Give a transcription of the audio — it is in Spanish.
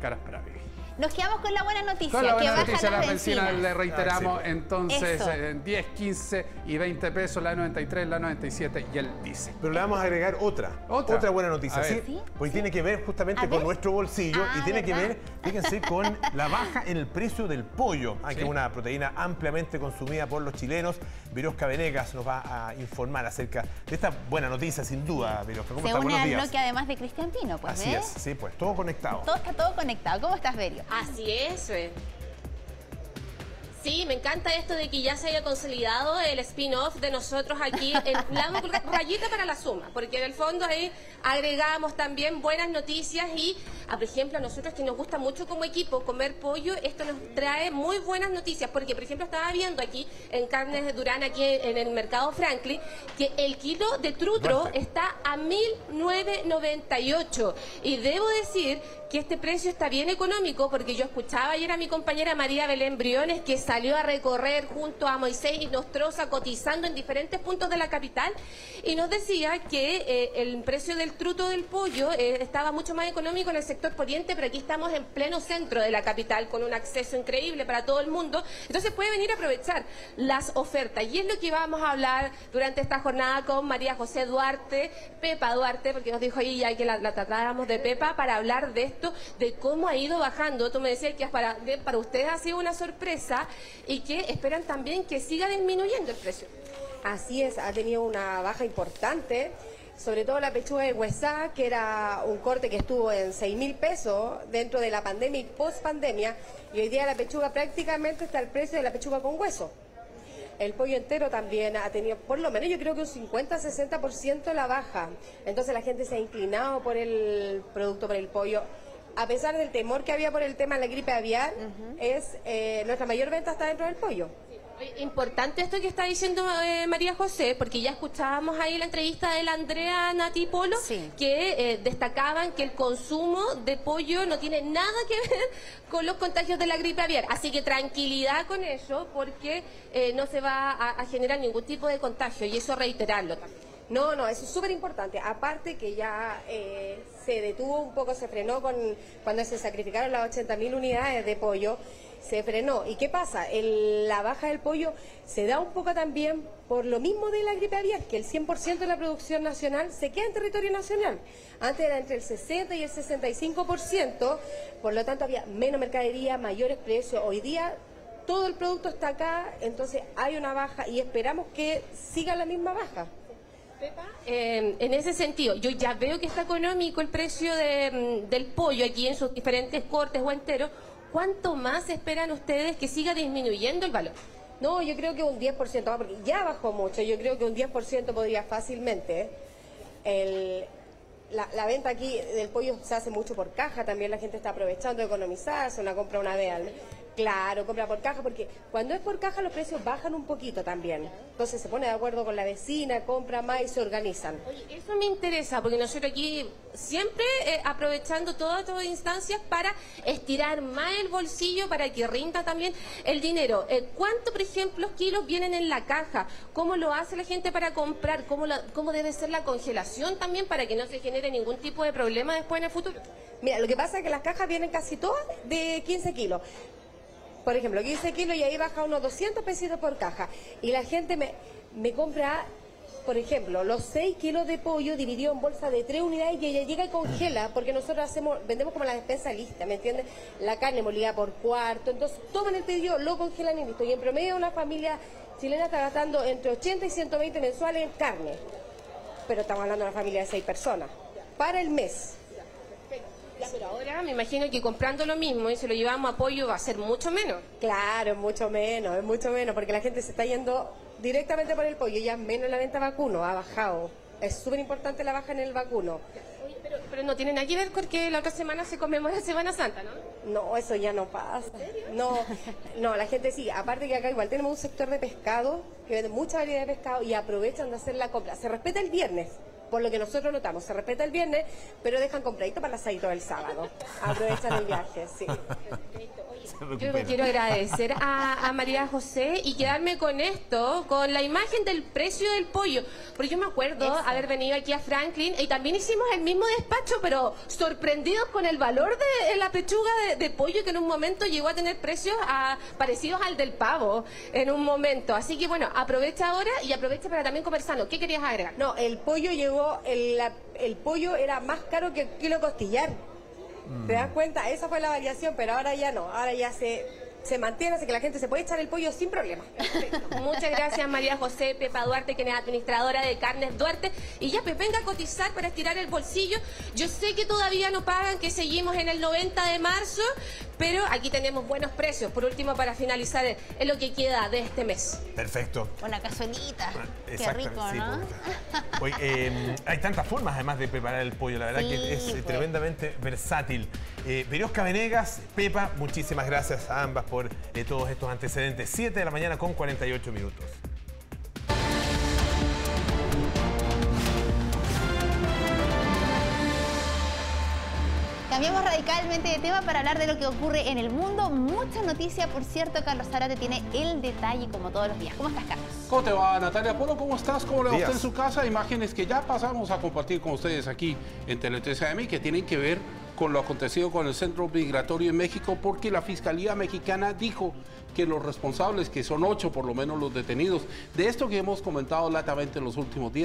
caras para vivir. Nos quedamos con la buena noticia, Con la que buena bajan noticia, las la benzina le reiteramos, Ah, sí. entonces eh, 10, 15 y 20 pesos la 93, la 97 y el diésel. Pero le vamos a agregar otra, ¿Otra? otra, buena noticia, ¿sí? ¿Sí? Porque tiene que ver justamente A con ver. nuestro bolsillo Ah, y tiene que ver, fíjense, con la baja en el precio del pollo, ah, que Sí. es una proteína ampliamente consumida por los chilenos. Virosca Venegas nos va a informar acerca de esta buena noticia, sin duda, Virosca. ¿Cómo Se está? Buenos días. bloque además de Cristian Pino, pues, Así ¿ves? es, sí, pues todo conectado. Todo está todo conectado. ¿Cómo estás, Berio? Así es. eh. Sí, me encanta esto de que ya se haya consolidado el spin-off de nosotros aquí. En, ra- rayita para la suma, porque en el fondo ahí agregamos también buenas noticias y, ah, por ejemplo, a nosotros que nos gusta mucho como equipo comer pollo, esto nos trae muy buenas noticias, porque, por ejemplo, estaba viendo aquí en Carnes de Durán, aquí en el mercado Franklin, que el kilo de trutro está a 1.998. Y debo decir que este precio está bien económico porque yo escuchaba ayer a mi compañera María Belén Briones que salió a recorrer junto a Moisés y Nostroza cotizando en diferentes puntos de la capital y nos decía que eh, el precio del truto del pollo eh, estaba mucho más económico en el sector poniente, pero aquí estamos en pleno centro de la capital con un acceso increíble para todo el mundo. Entonces puede venir a aprovechar las ofertas y es lo que vamos a hablar durante esta jornada con María José Duarte, Pepa Duarte, porque nos dijo ya que la, la tratáramos de Pepa para hablar de esto, de cómo ha ido bajando. Tú me decías que para, de- para ustedes ha sido una sorpresa y que esperan también que siga disminuyendo el precio. Así es, ha tenido una baja importante, sobre todo la pechuga de huesá, que era un corte que estuvo en 6 mil pesos dentro de la pandemia y post pandemia, y hoy día la pechuga prácticamente está al precio de la pechuga con hueso. El pollo entero también ha tenido, por lo menos yo creo que un 50-60% la baja. Entonces la gente se ha inclinado por el producto, por el pollo. A pesar del temor que había por el tema de la gripe aviar, es eh, nuestra mayor venta está dentro del pollo. Importante esto que está diciendo eh, María José, porque ya escuchábamos ahí la entrevista de la Andrea Nati Polo, Sí. que eh, destacaban que el consumo de pollo no tiene nada que ver con los contagios de la gripe aviar. Así que tranquilidad con eso, porque eh, no se va a, a generar ningún tipo de contagio, y eso reiterarlo también. No, no, eso es súper importante. Aparte que ya eh, se detuvo un poco, se frenó con cuando se sacrificaron las 80.000 unidades de pollo, se frenó. ¿Y qué pasa? El- la baja del pollo se da un poco también por lo mismo de la gripe aviar, que el 100% de la producción nacional se queda en territorio nacional. Antes era entre el 60 y el 65%, por lo tanto había menos mercadería, mayores precios. Hoy día todo el producto está acá, entonces hay una baja y esperamos que siga la misma baja. Eh, en ese sentido, yo ya veo que está económico el precio mm, del pollo aquí en sus diferentes cortes o enteros. ¿Cuánto más esperan ustedes que siga disminuyendo el valor? No, yo creo que un 10%, ah, porque ya bajó mucho, yo creo que un 10% podría fácilmente. La, venta aquí del pollo se hace mucho por caja, también la gente está aprovechando de economizar, se una compra una vez al. Claro, compra por caja, porque cuando es por caja los precios bajan un poquito también. Entonces se pone de acuerdo con la vecina, compra más y se organizan. Oye, eso me interesa, porque nosotros aquí siempre eh, aprovechando todas estas instancias para estirar más el bolsillo, para que rinda también el dinero. Eh, ¿Cuánto, por ejemplo, kilos vienen en la caja? ¿Cómo lo hace la gente para comprar? ¿Cómo, ¿Cómo debe ser la congelación también para que no se genere ningún tipo de problema después en el futuro? Mira, lo que pasa es que las cajas vienen casi todas de 15 kilos. Por ejemplo, 15 kilos y ahí baja unos 200 pesitos por caja. Y la gente me, compra, por ejemplo, los 6 kilos de pollo dividido en bolsa de 3 unidades y ella llega y congela, porque nosotros hacemos, vendemos como la despensa lista, ¿me entiendes? La carne molida por cuarto, entonces toman el pedido, lo congelan y listo. Y en promedio una familia chilena está gastando entre 80 y 120 mensuales en carne. Pero estamos hablando de una familia de 6 personas. Para el mes. Ya, pero ahora me imagino que comprando lo mismo y se lo llevamos a pollo va a ser mucho menos. Claro, es mucho menos, es mucho menos, porque la gente se está yendo directamente por el pollo, ya menos la venta vacuno, ha bajado. Es súper importante la baja en el vacuno. Oye, pero, pero no tiene nada que ver porque la otra semana se conmemora Semana Santa, ¿no? No, eso ya no pasa. No, no, la gente sí. Aparte que acá igual tenemos un sector de pescado que vende mucha variedad de pescado y aprovechan de hacer la compra. Se respeta el viernes, por lo que nosotros notamos. Se respeta el viernes, pero dejan compradito para el asadito del sábado. Aprovechan el viaje, sí. Yo quiero agradecer a, a María José y quedarme con esto, con la imagen del precio del pollo. Porque yo me acuerdo haber venido aquí a Franklin y también hicimos el mismo despacho, pero sorprendidos con el valor de, de la pechuga de, de pollo que en un momento llegó a tener precios ah, parecidos al del pavo en un momento. Así que bueno, aprovecha ahora y aprovecha para también conversarnos. ¿Qué querías agregar? No, el pollo llegó, el, la- el pollo era más caro que el kilo costillar. ¿Te das cuenta? Esa fue la variación, pero ahora ya no. Ahora ya se, se mantiene, así que la gente se puede echar el pollo sin problema. Muchas gracias María José Pepa Duarte, quien es administradora de Carnes Duarte. Y ya, pues venga a cotizar para estirar el bolsillo. Yo sé que todavía no pagan, que seguimos en el 90 de marzo, pero aquí tenemos buenos precios. Por último, para finalizar, es lo que queda de este mes. Perfecto. Una cazuelita. Qué Exactamente, rico, sí, ¿no? pues, Oye, eh, hay tantas formas además de preparar el pollo, la verdad Sí, que es eh, pues. tremendamente versátil. Eh, Berosca Venegas, Pepa, muchísimas gracias a ambas por eh, todos estos antecedentes. 7 de la mañana con 48 minutos. Cambiamos radicalmente de tema para hablar de lo que ocurre en el mundo. Muchas noticias, por cierto, Carlos Zárate tiene el detalle como todos los días. ¿Cómo estás, Carlos? ¿Cómo te va, Natalia Polo? ¿Cómo estás? ¿Cómo le va a usted en su casa? Imágenes que ya pasamos a compartir con ustedes aquí en Tele 13 AM y que tienen que ver con lo acontecido con el centro migratorio en México porque la Fiscalía Mexicana dijo que los responsables, que son ocho por lo menos los detenidos, de esto que hemos comentado latamente en los últimos días,